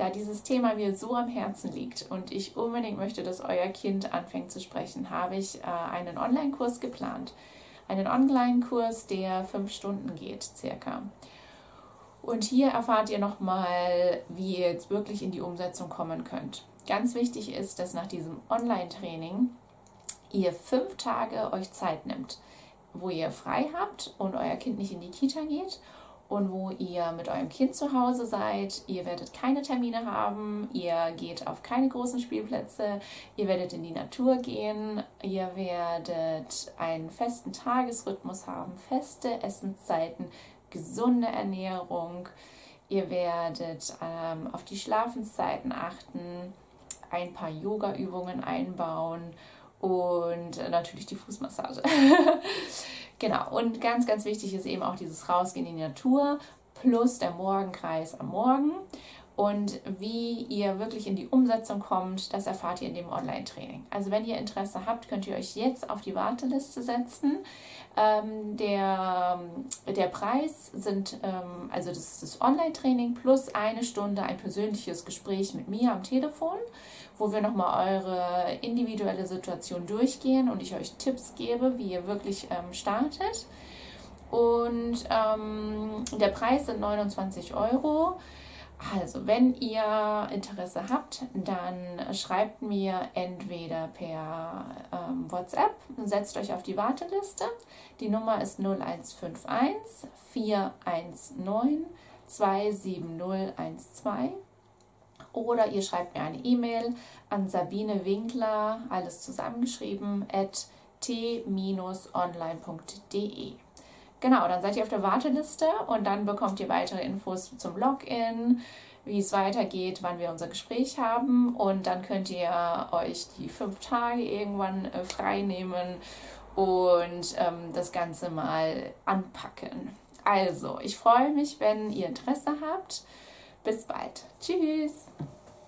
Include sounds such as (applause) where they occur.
Da dieses Thema mir so am Herzen liegt und ich unbedingt möchte, dass euer Kind anfängt zu sprechen, habe ich äh, einen Online-Kurs geplant. Einen Online-Kurs, der fünf Stunden geht, circa. Und hier erfahrt ihr nochmal, wie ihr jetzt wirklich in die Umsetzung kommen könnt. Ganz wichtig ist, dass nach diesem Online-Training ihr fünf Tage euch Zeit nimmt, wo ihr frei habt und euer Kind nicht in die Kita geht und wo ihr mit eurem Kind zu Hause seid. Ihr werdet keine Termine haben, ihr geht auf keine großen Spielplätze, ihr werdet in die Natur gehen, ihr werdet einen festen Tagesrhythmus haben, feste Essenszeiten, gesunde Ernährung. Ihr werdet ähm, auf die Schlafenszeiten achten, ein paar Yoga-Übungen einbauen und natürlich die Fußmassage. (laughs) genau, und ganz, ganz wichtig ist eben auch dieses Rausgehen in die Natur plus der Morgenkreis am Morgen. Und wie ihr wirklich in die Umsetzung kommt, das erfahrt ihr in dem Online-Training. Also wenn ihr Interesse habt, könnt ihr euch jetzt auf die Warteliste setzen. Ähm, der, der Preis sind, ähm, also das ist das Online-Training plus eine Stunde ein persönliches Gespräch mit mir am Telefon, wo wir nochmal eure individuelle Situation durchgehen und ich euch Tipps gebe, wie ihr wirklich ähm, startet. Und ähm, der Preis sind 29 Euro. Also, wenn ihr Interesse habt, dann schreibt mir entweder per ähm, WhatsApp, setzt euch auf die Warteliste. Die Nummer ist 0151 419 27012. Oder ihr schreibt mir eine E-Mail an Sabine Winkler, alles zusammengeschrieben, at t-online.de. Genau, dann seid ihr auf der Warteliste und dann bekommt ihr weitere Infos zum Login, wie es weitergeht, wann wir unser Gespräch haben und dann könnt ihr euch die fünf Tage irgendwann äh, frei nehmen und ähm, das Ganze mal anpacken. Also, ich freue mich, wenn ihr Interesse habt. Bis bald. Tschüss.